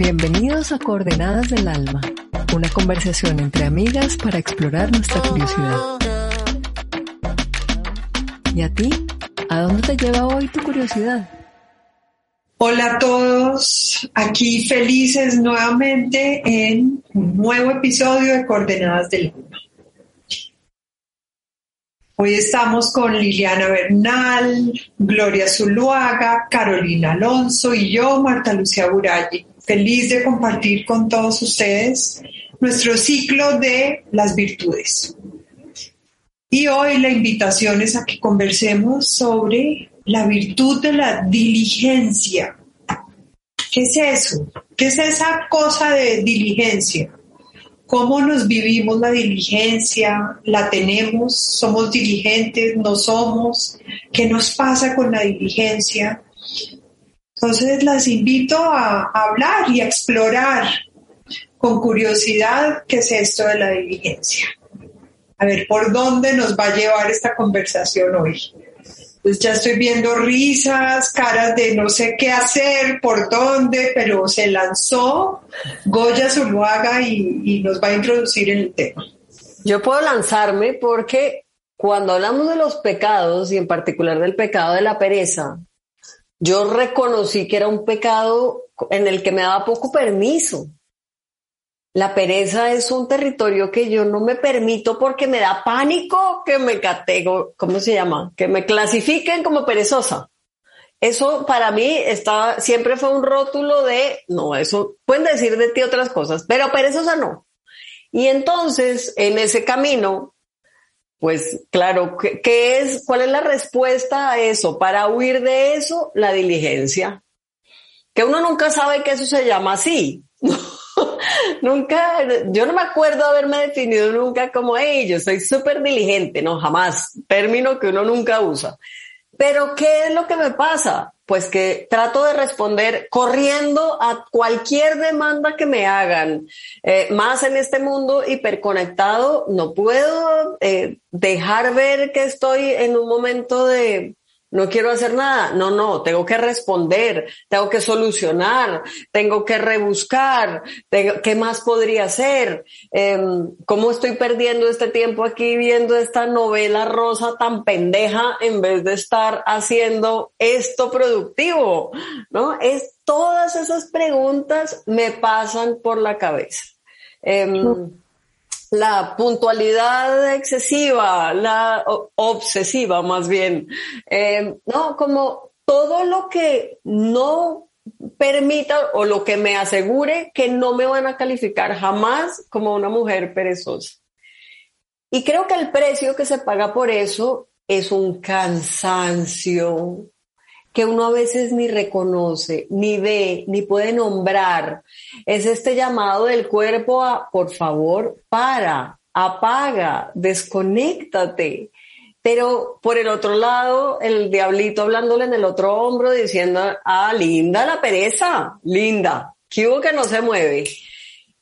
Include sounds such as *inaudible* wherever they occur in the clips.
Bienvenidos a Coordenadas del Alma, una conversación entre amigas para explorar nuestra curiosidad. ¿Y a ti? ¿A dónde te lleva hoy tu curiosidad? Hola a todos, aquí felices nuevamente en un nuevo episodio de Coordenadas del Alma. Hoy estamos con Liliana Bernal, Gloria Zuluaga, Carolina Alonso y yo, Marta Lucía Buralli. Feliz de compartir con todos ustedes nuestro ciclo de las virtudes. Y hoy la invitación es a que conversemos sobre la virtud de la diligencia. ¿Qué es eso? ¿Qué es esa cosa de diligencia? ¿Cómo nos vivimos la diligencia? ¿La tenemos? ¿Somos diligentes? ¿No somos? ¿Qué nos pasa con la diligencia? Entonces las invito a, hablar y a explorar con curiosidad qué es esto de la diligencia. A ver por dónde nos va a llevar esta conversación hoy. Pues ya estoy viendo risas, caras de no sé qué hacer, por dónde, pero se lanzó Goya Zuluaga y, y nos va a introducir en el tema. Yo puedo lanzarme porque cuando hablamos de los pecados y en particular del pecado de la pereza, yo reconocí que era un pecado en el que me daba poco permiso. La pereza es un territorio que yo no me permito porque me da pánico que me catego, ¿cómo se llama? Que me clasifiquen como perezosa. Eso para mí está, siempre fue un rótulo de, no, eso pueden decir de ti otras cosas, pero perezosa no. Y entonces, en ese camino, pues claro, ¿qué, es, cuál es la respuesta a eso? Para huir de eso, la diligencia. Que uno nunca sabe que eso se llama así. *laughs* nunca, yo no me acuerdo haberme definido nunca como, hey, yo soy súper diligente, no, jamás, término que uno nunca usa. Pero ¿qué es lo que me pasa? Pues que trato de responder corriendo a cualquier demanda que me hagan. Eh, más en este mundo hiperconectado, no puedo eh, dejar ver que estoy en un momento de, no quiero hacer nada. No, no, tengo que responder, tengo que solucionar, tengo que rebuscar, ¿qué más podría hacer? Em, ¿Cómo estoy perdiendo este tiempo aquí viendo esta novela rosa tan pendeja en vez de estar haciendo esto productivo? ¿No? Es todas esas preguntas me pasan por la cabeza. Em, la puntualidad excesiva, la obsesiva más bien, eh, no, como todo lo que no permita o lo que me asegure que no me van a calificar jamás como una mujer perezosa. Y creo que el precio que se paga por eso es un cansancio, que uno a veces ni reconoce, ni ve, ni puede nombrar. Es este llamado del cuerpo a, por favor, para, apaga, desconéctate. Pero por el otro lado, el diablito hablándole en el otro hombro diciendo, ah, linda la pereza, linda, que hubo que no se mueve.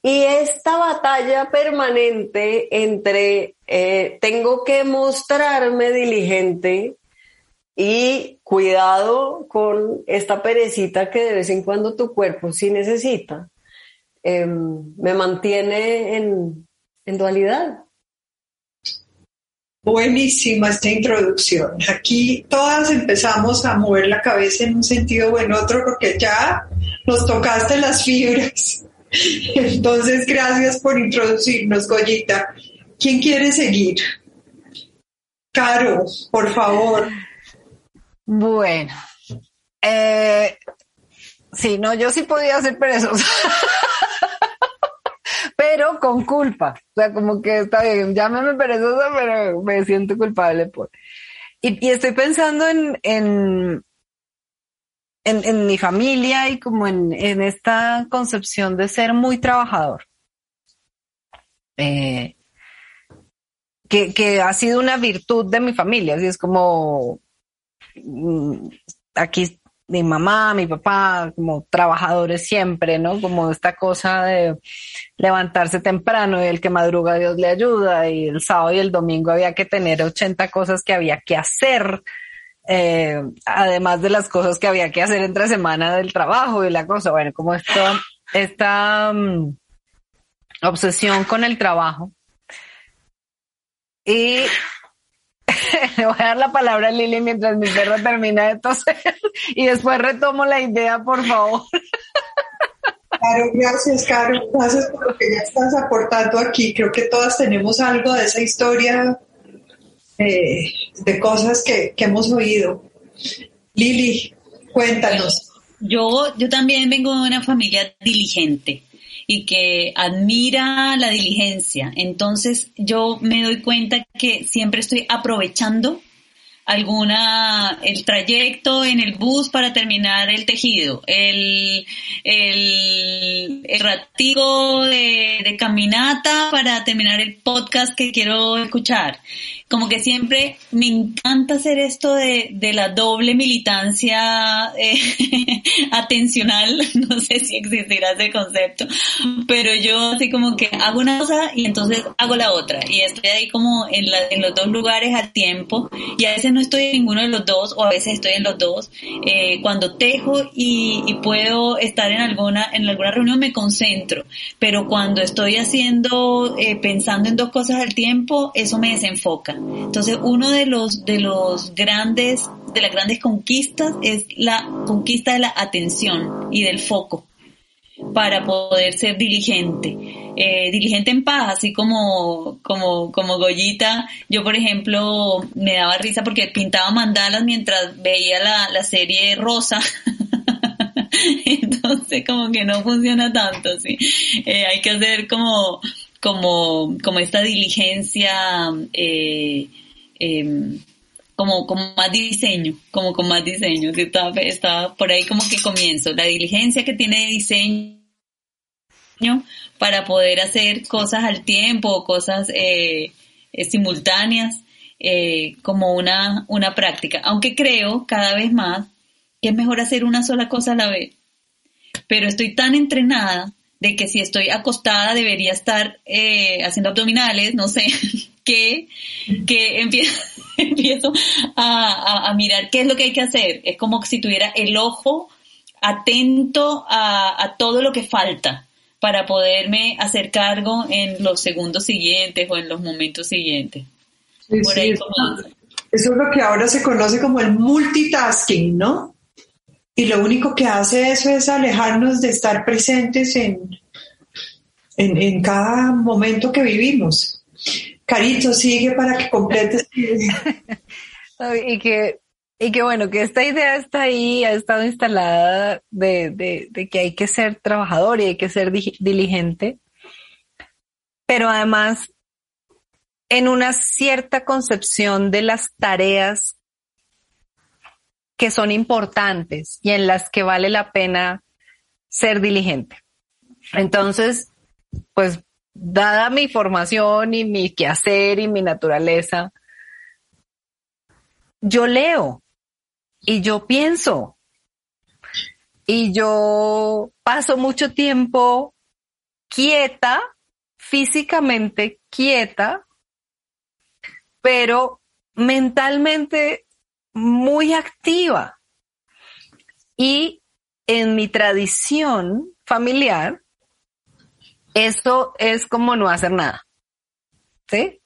Y esta batalla permanente entre eh, tengo que mostrarme diligente y cuidado con esta perecita que de vez en cuando tu cuerpo sí necesita. Em, me mantiene en, en dualidad. Buenísima esta introducción. Aquí todas empezamos a mover la cabeza en un sentido o en otro porque ya nos tocaste las fibras. *laughs* Entonces, gracias por introducirnos, Goyita. ¿Quién quiere seguir? Caro, por favor. Bueno, eh, sí, no, yo sí podía ser perezosa, *laughs* pero con culpa. O sea, como que está bien, llámame perezosa, pero me siento culpable por. Y, estoy pensando en, en, en, mi familia y como en, en esta concepción de ser muy trabajador. Eh, que, que ha sido una virtud de mi familia, así es como aquí mi mamá, mi papá, como trabajadores siempre, ¿no? Como esta cosa de levantarse temprano y el que madruga Dios le ayuda y el sábado y el domingo había que tener 80 cosas que había que hacer, eh, además de las cosas que había que hacer entre semana del trabajo y la cosa, bueno, como esto esta mm, obsesión con el trabajo. Y *laughs* le voy a dar la palabra a Lili mientras mi perro termina de toser y después retomo la idea, por favor. Claro, gracias, Caro. Gracias por lo que ya estás aportando aquí. Creo que todas tenemos algo de esa historia, eh, de cosas que, que hemos oído. Lili, cuéntanos. Yo, yo también vengo de una familia diligente y que admira la diligencia. Entonces yo me doy cuenta que siempre estoy aprovechando alguna, el trayecto en el bus para terminar el tejido, el, el, el de caminata para terminar el podcast que quiero escuchar como que siempre me encanta hacer esto de, de la doble militancia eh, *laughs* atencional, *laughs* no sé si existirá ese concepto, pero yo así como que hago una cosa y entonces hago la otra y estoy ahí como en, la, en los dos lugares al tiempo y a veces no estoy en ninguno de los dos o a veces estoy en los dos. Eh, cuando tejo y, puedo estar en alguna, en alguna reunión me concentro, pero cuando estoy haciendo, eh, pensando en dos cosas al tiempo, eso me desenfoca. Entonces, uno de los, de los grandes, de las grandes conquistas es la conquista de la atención y del foco para poder ser diligente. Eh, diligente en paz, así como, como, como Goyita. Yo, por ejemplo, me daba risa porque pintaba mandalas mientras veía la, la serie Rosa. *laughs* Entonces, como que no funciona tanto, sí. Eh, hay que hacer como, como, como esta diligencia, eh, em, como con más diseño, como con más diseño, que está, está por ahí como que comienzo, la diligencia que tiene diseño para poder hacer cosas al tiempo, cosas eh, eh, simultáneas, eh, como una, una práctica, aunque creo cada vez más que es mejor hacer una sola cosa a la vez, pero estoy tan entrenada de que si estoy acostada debería estar eh, haciendo abdominales, no sé, *laughs* que, que *laughs* empiezo, empiezo a, a, mirar qué es lo que hay que hacer. Es como si tuviera el ojo atento a, a todo lo que falta para poderme hacer cargo en los segundos siguientes o en los momentos siguientes. Sí, Por sí, ahí eso, eso es lo que ahora se conoce como el multitasking, ¿no? Y lo único que hace eso es alejarnos de estar presentes en, en, en cada momento que vivimos. Carito, sigue para que completes. *laughs* y que y que bueno, que esta idea está ahí, ha estado instalada de, de, de, que hay que ser trabajador y hay que ser diligente, pero además en una cierta concepción de las tareas que son importantes y en las que vale la pena ser diligente. Entonces, pues, dada mi formación y mi quehacer y mi naturaleza, yo leo y yo pienso y yo paso mucho tiempo quieta, físicamente quieta, pero mentalmente muy activa. Y en mi tradición familiar, eso es como no hacer nada. ¿Sí?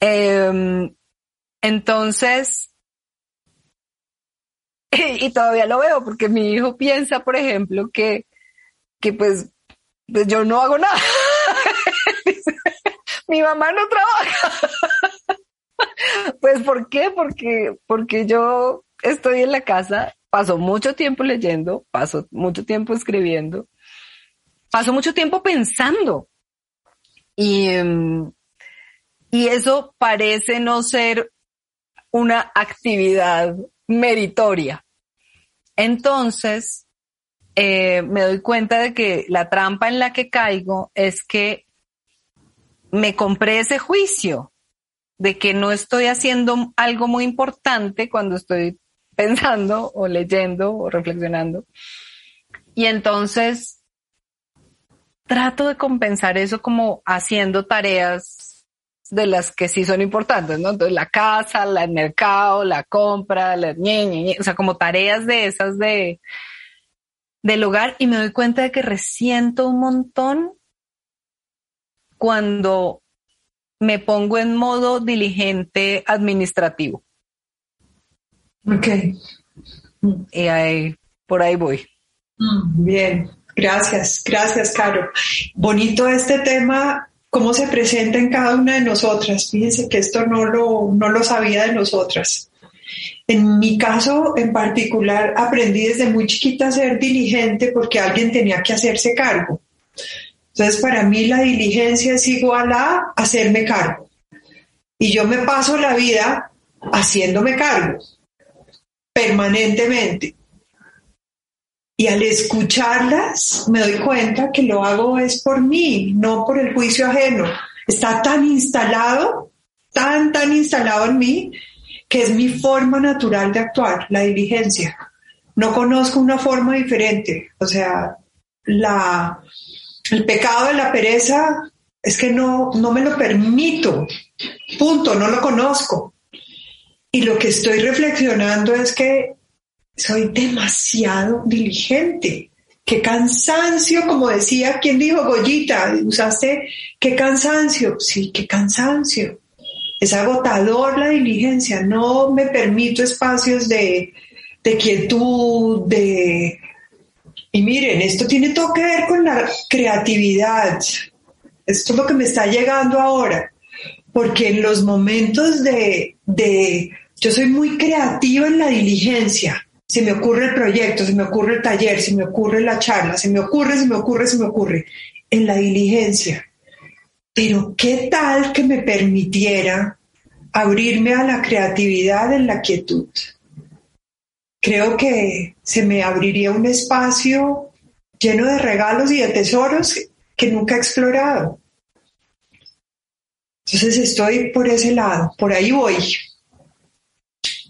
Eh, entonces, *laughs* y todavía lo veo porque mi hijo piensa, por ejemplo, que, que pues, pues yo no hago nada. *laughs* mi mamá no trabaja. *laughs* Pues ¿por qué? Porque, porque yo estoy en la casa, paso mucho tiempo leyendo, paso mucho tiempo escribiendo, paso mucho tiempo pensando. Y, em, y eso parece no ser una actividad meritoria. Entonces, eh, me doy cuenta de que la trampa en la que caigo es que me compré ese juicio de que no estoy haciendo algo muy importante cuando estoy pensando o leyendo o reflexionando. Y entonces trato de compensar eso como haciendo tareas de las que sí son importantes, ¿no? Entonces la casa, el mercado, la compra, la ñe, ñe, o sea, como tareas de esas de, del hogar y me doy cuenta de que resiento un montón cuando me pongo en modo diligente administrativo. Ok. Y ahí, por ahí voy. Mm, bien, gracias, gracias, Caro. Bonito este tema, cómo se presenta en cada una de nosotras. Fíjense que esto no lo, no lo sabía de nosotras. En mi caso en particular, aprendí desde muy chiquita a ser diligente porque alguien tenía que hacerse cargo. Entonces, para mí la diligencia es igual a hacerme cargo. Y yo me paso la vida haciéndome cargo, permanentemente. Y al escucharlas me doy cuenta que lo hago es por mí, no por el juicio ajeno. Está tan instalado, tan, tan instalado en mí, que es mi forma natural de actuar, la diligencia. No conozco una forma diferente. O sea, la, el pecado de la pereza es que no, no me lo permito. Punto, no lo conozco. Y lo que estoy reflexionando es que soy demasiado diligente. Qué cansancio, como decía, ¿quién dijo Goyita? Usaste, qué cansancio. Sí, qué cansancio. Es agotador la diligencia. No me permito espacios de, de quietud, de... Y miren, esto tiene todo que ver con la creatividad. Esto es lo que me está llegando ahora. Porque en los momentos de, de yo soy muy creativa en la diligencia se me ocurre el proyecto, se me ocurre el taller, se me ocurre la charla, se me ocurre, se me ocurre, se me ocurre, en la diligencia. Pero ¿qué tal que me permitiera abrirme a la creatividad en la quietud? Creo que se me abriría un espacio lleno de regalos y de tesoros que nunca he explorado. Entonces estoy por ese lado, por ahí voy.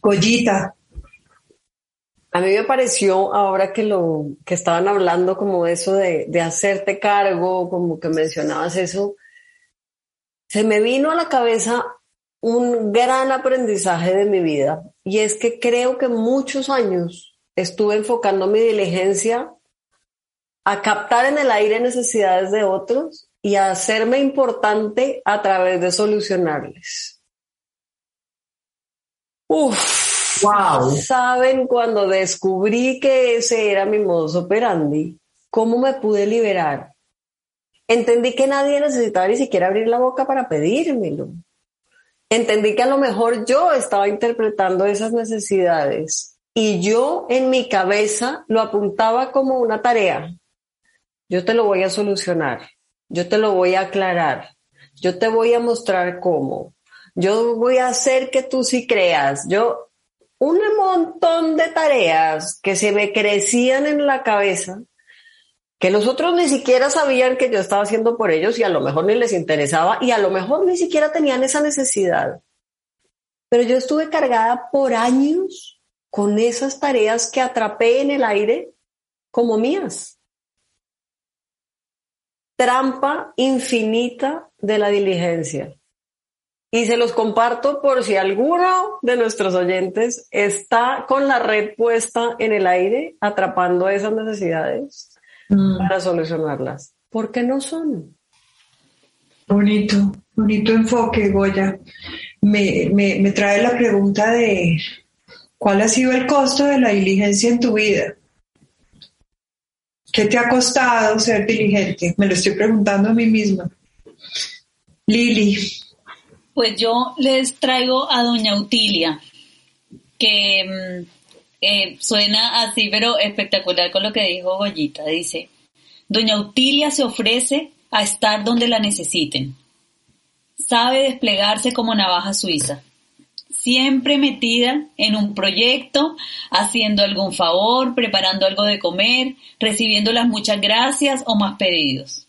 Goyita, a mí me pareció ahora que lo que estaban hablando como eso de, de hacerte cargo, como que mencionabas eso, se me vino a la cabeza un gran aprendizaje de mi vida y es que creo que muchos años estuve enfocando mi diligencia a captar en el aire necesidades de otros y a hacerme importante a través de solucionarles. Uf, Wow. ¿Saben cuando descubrí que ese era mi modus operandi? ¿Cómo me pude liberar? Entendí que nadie necesitaba ni siquiera abrir la boca para pedírmelo. Entendí que a lo mejor yo estaba interpretando esas necesidades y yo en mi cabeza lo apuntaba como una tarea. Yo te lo voy a solucionar, yo te lo voy a aclarar, yo te voy a mostrar cómo, yo voy a hacer que tú sí creas, yo un montón de tareas que se me crecían en la cabeza, que los otros ni siquiera sabían que yo estaba haciendo por ellos y a lo mejor ni les interesaba y a lo mejor ni siquiera tenían esa necesidad. Pero yo estuve cargada por años con esas tareas que atrapé en el aire como mías. Trampa infinita de la diligencia. Y se los comparto por si alguno de nuestros oyentes está con la red puesta en el aire, atrapando esas necesidades mm. para solucionarlas. ¿Por qué no son? Bonito, bonito enfoque, Goya. Me, me, me trae la pregunta de cuál ha sido el costo de la diligencia en tu vida. ¿Qué te ha costado ser diligente? Me lo estoy preguntando a mí misma. Lili, pues yo les traigo a doña Utilia, que mm, eh, suena así, pero espectacular con lo que dijo Goyita. Dice, doña Utilia se ofrece a estar donde la necesiten. Sabe desplegarse como navaja suiza. Siempre metida en un proyecto, haciendo algún favor, preparando algo de comer, recibiendo las muchas gracias o más pedidos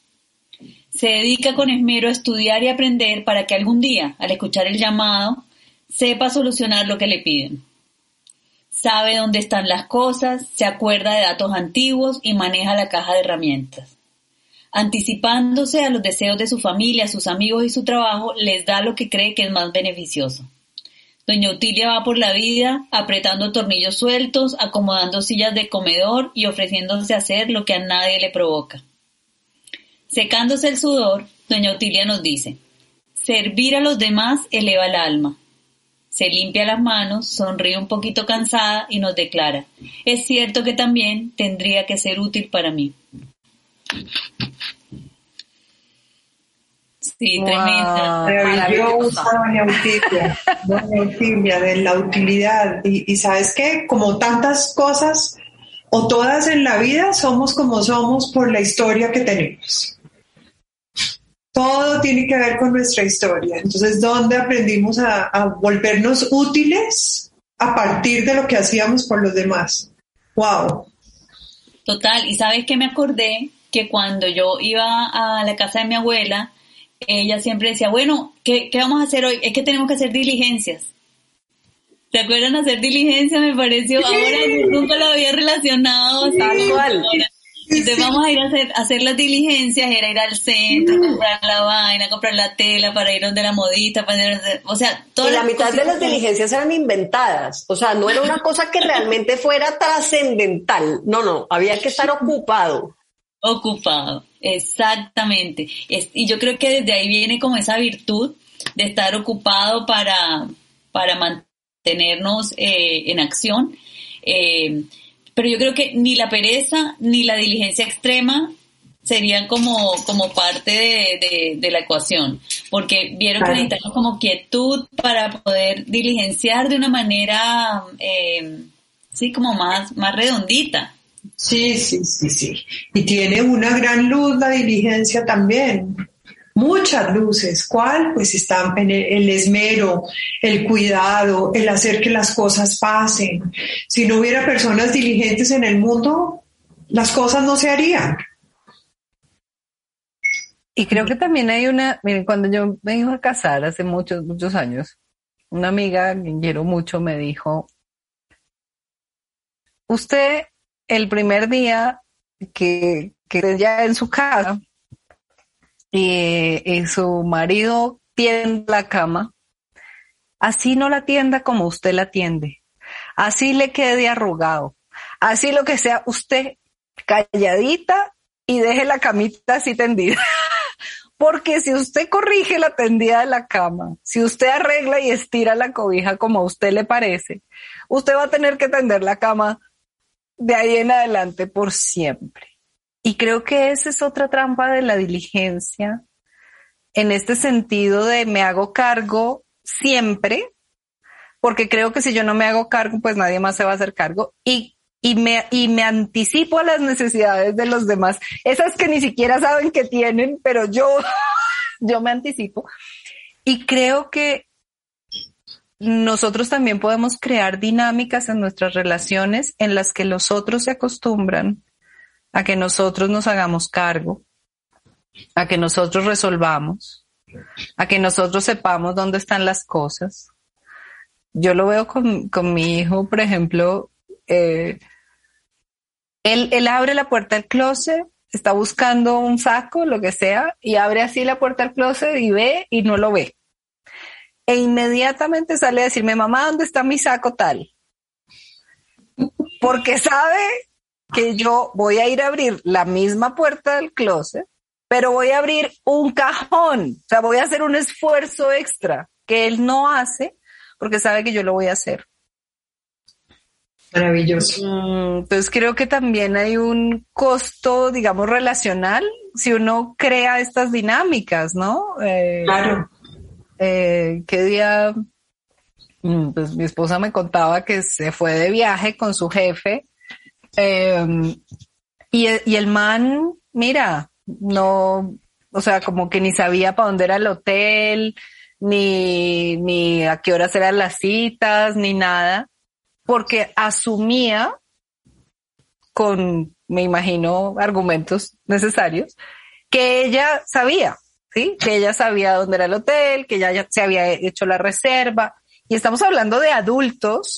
se dedica con esmero a estudiar y aprender para que algún día, al escuchar el llamado, sepa solucionar lo que le piden. Sabe dónde están las cosas, se acuerda de datos antiguos y maneja la caja de herramientas. Anticipándose a los deseos de su familia, sus amigos y su trabajo, les da lo que cree que es más beneficioso. Doña Utilia va por la vida apretando tornillos sueltos, acomodando sillas de comedor y ofreciéndose a hacer lo que a nadie le provoca. Secándose el sudor, Doña Utilia nos dice, servir a los demás eleva el alma. Se limpia las manos, sonríe un poquito cansada y nos declara, es cierto que también tendría que ser útil para mí. Sí, tremenda. Maravillosa, doña Utilia, doña de la utilidad. Y, y sabes qué, como tantas cosas, o todas en la vida, somos como somos por la historia que tenemos. Todo tiene que ver con nuestra historia. Entonces, ¿dónde aprendimos a, a volvernos útiles a partir de lo que hacíamos por los demás? ¡Wow! Total, y sabes que me acordé que cuando yo iba a la casa de mi abuela, ella siempre decía, bueno, ¿qué, ¿qué, vamos a hacer hoy? Es que tenemos que hacer diligencias. ¿Se acuerdan hacer diligencias? Me pareció, ahora nunca lo había relacionado. Tal cual. Entonces vamos a ir a hacer, a hacer las diligencias, era ir al centro, comprar la vaina, comprar la tela para ir donde la modista, para ir, o sea, toda la mitad de las diligencias eran inventadas, o sea, no era una cosa que realmente fuera trascendental, no, no, había que estar ocupado. Ocupado, exactamente. y yo creo que desde ahí viene como esa virtud de estar ocupado para, para mantenernos eh, en acción. Eh, pero yo creo que ni la pereza ni la diligencia extrema serían como, como parte de, de, la ecuación, porque vieron que necesitamos como quietud para poder diligenciar de una manera, eh, sí, como más, más redondita. Sí, sí, sí, sí. Y tiene una gran luz la diligencia también muchas luces. ¿Cuál? Pues está en el, esmero, el cuidado, el hacer que las cosas pasen. Si no hubiera personas diligentes en el mundo, las cosas no se harían. Y creo que también hay una, miren, cuando yo me iba a casar hace muchos, muchos años, una amiga que quiero mucho me dijo, usted el primer día que, que ya en su casa, y, su marido tiende la cama, así no la tienda como usted la tiende, así le quede arrugado, así lo que sea, usted calladita y deje la camita así tendida. *laughs* Porque si usted corrige la tendida de la cama, si usted arregla y estira la cobija como a usted le parece, usted va a tener que tender la cama de ahí en adelante por siempre. Y creo que esa es otra trampa de la diligencia, en este sentido de me hago cargo siempre, porque creo que si yo no me hago cargo, pues nadie más se va a hacer cargo y, y, me, y me anticipo a las necesidades de los demás, esas que ni siquiera saben que tienen, pero yo, *laughs* yo me anticipo. Y creo que nosotros también podemos crear dinámicas en nuestras relaciones en las que los otros se acostumbran a que nosotros nos hagamos cargo, a que nosotros resolvamos, a que nosotros sepamos dónde están las cosas. Yo lo veo con, mi hijo, por ejemplo, eh, él, él abre la puerta del closet, está buscando un saco, lo que sea, y abre así la puerta del closet y ve y no lo ve. E inmediatamente sale a decirme, mamá, ¿dónde está mi saco tal? Porque sabe que yo voy a ir a abrir la misma puerta del closet, pero voy a abrir un cajón. O sea, voy a hacer un esfuerzo extra que él no hace porque sabe que yo lo voy a hacer. Maravilloso. Mm, entonces creo que también hay un costo, digamos, relacional si uno crea estas dinámicas, ¿no? Eh, claro. Eh, ¿Qué día? Mm, pues mi esposa me contaba que se fue de viaje con su jefe Em, y, y, el man, mira, no, o sea, como que ni sabía para dónde era el hotel, ni, ni a qué horas eran las citas, ni nada, porque asumía con, me imagino, argumentos necesarios, que ella sabía, ¿sí? Que ella sabía dónde era el hotel, que ella ya se había hecho la reserva. Y estamos hablando de adultos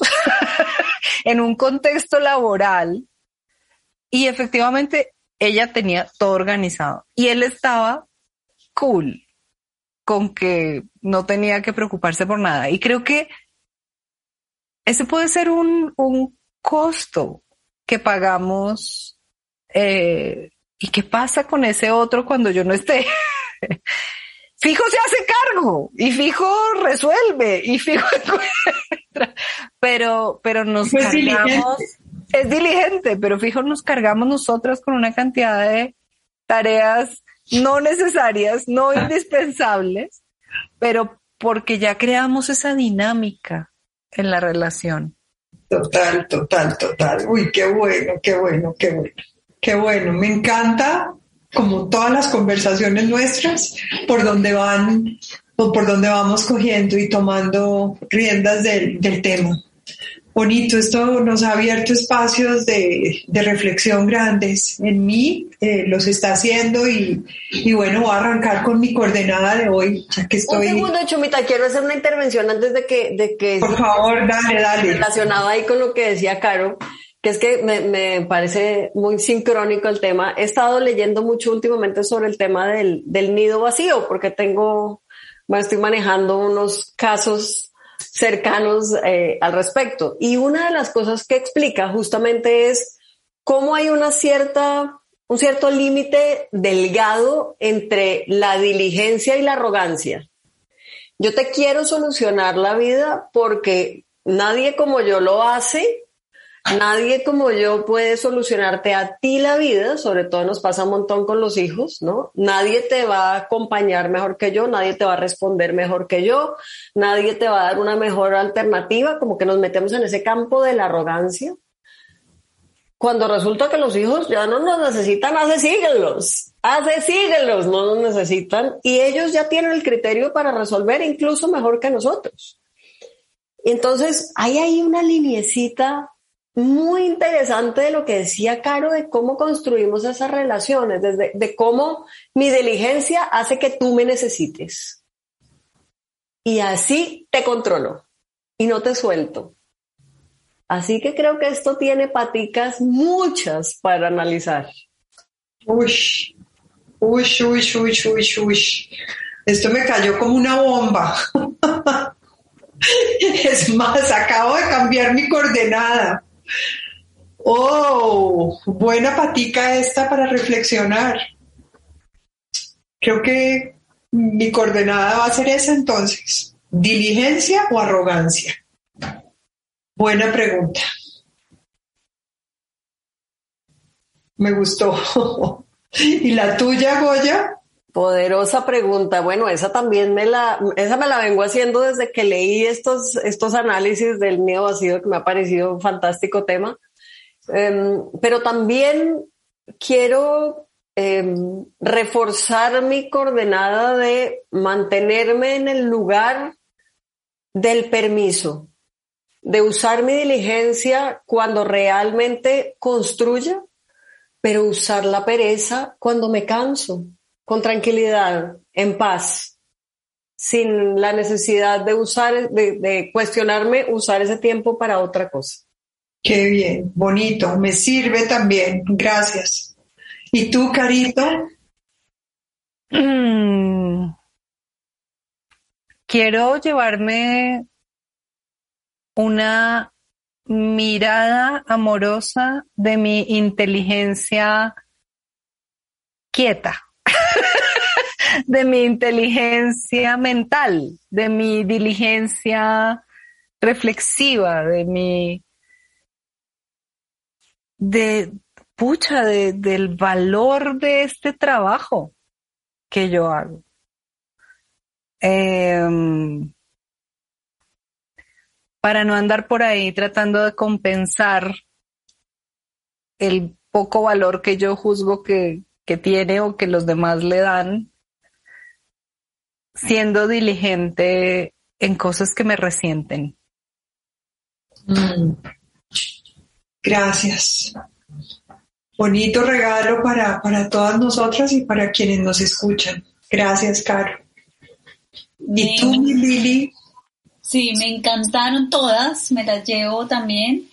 *laughs* en un contexto laboral y efectivamente ella tenía todo organizado y él estaba cool con que no tenía que preocuparse por nada. Y creo que ese puede ser un, un costo que pagamos. Eh, ¿Y qué pasa con ese otro cuando yo no esté? *laughs* fijo se hace cargo y fijo resuelve y fijo *laughs* encuentra, pero, pero nos cargamos, es diligente, pero fijo nos cargamos nosotras con una cantidad de tareas no necesarias, no *laughs* indispensables, pero porque ya creamos esa dinámica en la relación. Total, total, total. Uy, qué bueno, qué bueno, qué bueno. Qué bueno, me encanta como todas las conversaciones nuestras, por donde van o por donde vamos cogiendo y tomando riendas del, del tema. Bonito, esto nos ha abierto espacios de, de reflexión grandes. En mí eh, los está haciendo y, y, bueno, voy a arrancar con mi coordenada de hoy, ya que estoy... Un segundo, Chumita, quiero hacer una intervención antes de que... De que por favor, dale, dale. Relacionado ahí con lo que decía Caro que es que me, me, parece muy sincrónico el tema. He estado leyendo mucho últimamente sobre el tema del, del nido vacío, porque tengo, bueno, estoy manejando unos casos cercanos eh, al respecto. Y una de las cosas que explica justamente es cómo hay una cierta, un cierto límite delgado entre la diligencia y la arrogancia. Yo te quiero solucionar la vida porque nadie como yo lo hace Nadie como yo puede solucionarte a ti la vida, sobre todo nos pasa un montón con los hijos, ¿no? Nadie te va a acompañar mejor que yo, nadie te va a responder mejor que yo, nadie te va a dar una mejor alternativa, como que nos metemos en ese campo de la arrogancia. Cuando resulta que los hijos ya no nos necesitan, hace síguelos, hace síguelos, no nos necesitan y ellos ya tienen el criterio para resolver incluso mejor que nosotros. Entonces, hay ahí una liniecita muy interesante de lo que decía Caro de cómo construimos esas relaciones, desde, de cómo mi diligencia hace que tú me necesites. Y así te controlo y no te suelto. Así que creo que esto tiene paticas muchas para analizar. Uy, uy, uy, uy, uy, uy. Esto me cayó como una bomba. *laughs* es más, acabo de cambiar mi coordenada. Oh, buena patica esta para reflexionar. Creo que mi coordenada va a ser esa entonces. ¿Diligencia o arrogancia? Buena pregunta. Me gustó. *laughs* ¿Y la tuya, Goya? Poderosa pregunta. Bueno, esa también me la, esa me la vengo haciendo desde que leí estos, estos análisis del nido vacío que me ha parecido un fantástico tema. Em, pero también quiero em, reforzar mi coordenada de mantenerme en el lugar del permiso, de usar mi diligencia cuando realmente construya, pero usar la pereza cuando me canso con tranquilidad, en paz, sin la necesidad de usar, de, cuestionarme usar ese tiempo para otra cosa. Qué bien, bonito, me sirve también, gracias. ¿Y tú, Carito? Mm. Quiero llevarme una mirada amorosa de mi inteligencia quieta *laughs* de mi inteligencia mental, de mi diligencia reflexiva, de mi, de, pucha, de, del valor de este trabajo que yo hago. Em, para no andar por ahí tratando de compensar el poco valor que yo juzgo que, que tiene o que los demás le dan, siendo diligente en cosas que me resienten. Mm. Gracias. Bonito regalo para, para todas nosotras y para quienes nos escuchan. Gracias, Caro. ¿Y tú, Lili? Sí, me encantaron todas, me las llevo también.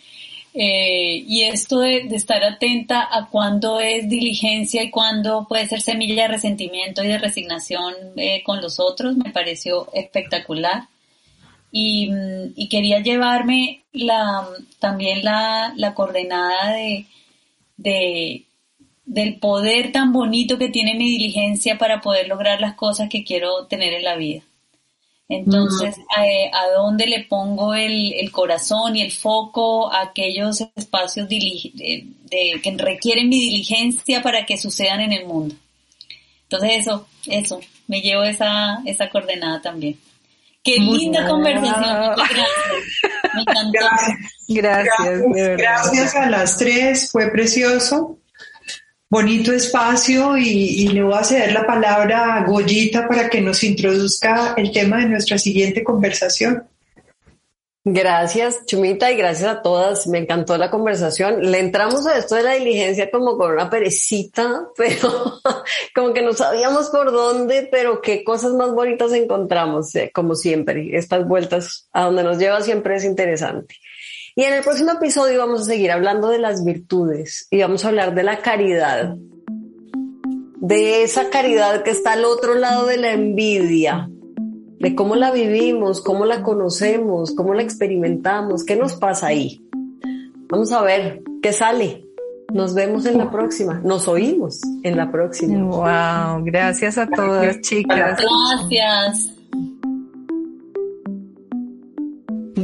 Eh, y esto de, estar atenta a cuándo es diligencia y cuándo puede ser semilla de resentimiento y de resignación eh, con los otros me pareció espectacular. y, y quería llevarme la, también la, la coordenada de, de, del poder tan bonito que tiene mi diligencia para poder lograr las cosas que quiero tener en la vida. Entonces, eh, a, dónde le pongo el, el, corazón y el foco a aquellos espacios de, que requieren mi diligencia para que sucedan en el mundo? Entonces, eso, eso, me llevo esa, esa coordenada también. Qué linda conversación. gracias. *laughs* Me encantó. Gracias. Gracias, gracias a las tres, fue precioso bonito espacio y, le voy a ceder la palabra a Goyita para que nos introduzca el tema de nuestra siguiente conversación. Gracias, Chumita, y gracias a todas. Me encantó la conversación. Le entramos a esto de la diligencia como con una perecita, *laughs* pero como que no sabíamos por dónde, pero qué cosas más bonitas encontramos, eh, como siempre. Estas vueltas a donde nos lleva siempre es interesante. Y en el próximo episodio vamos a seguir hablando de las virtudes y vamos a hablar de la caridad, de esa caridad que está al otro lado de la envidia, de cómo la vivimos, cómo la conocemos, cómo la experimentamos, qué nos pasa ahí. Vamos a ver qué sale. Nos vemos en la próxima. Nos oímos en la próxima. Wow, gracias a todas, chicas. Gracias.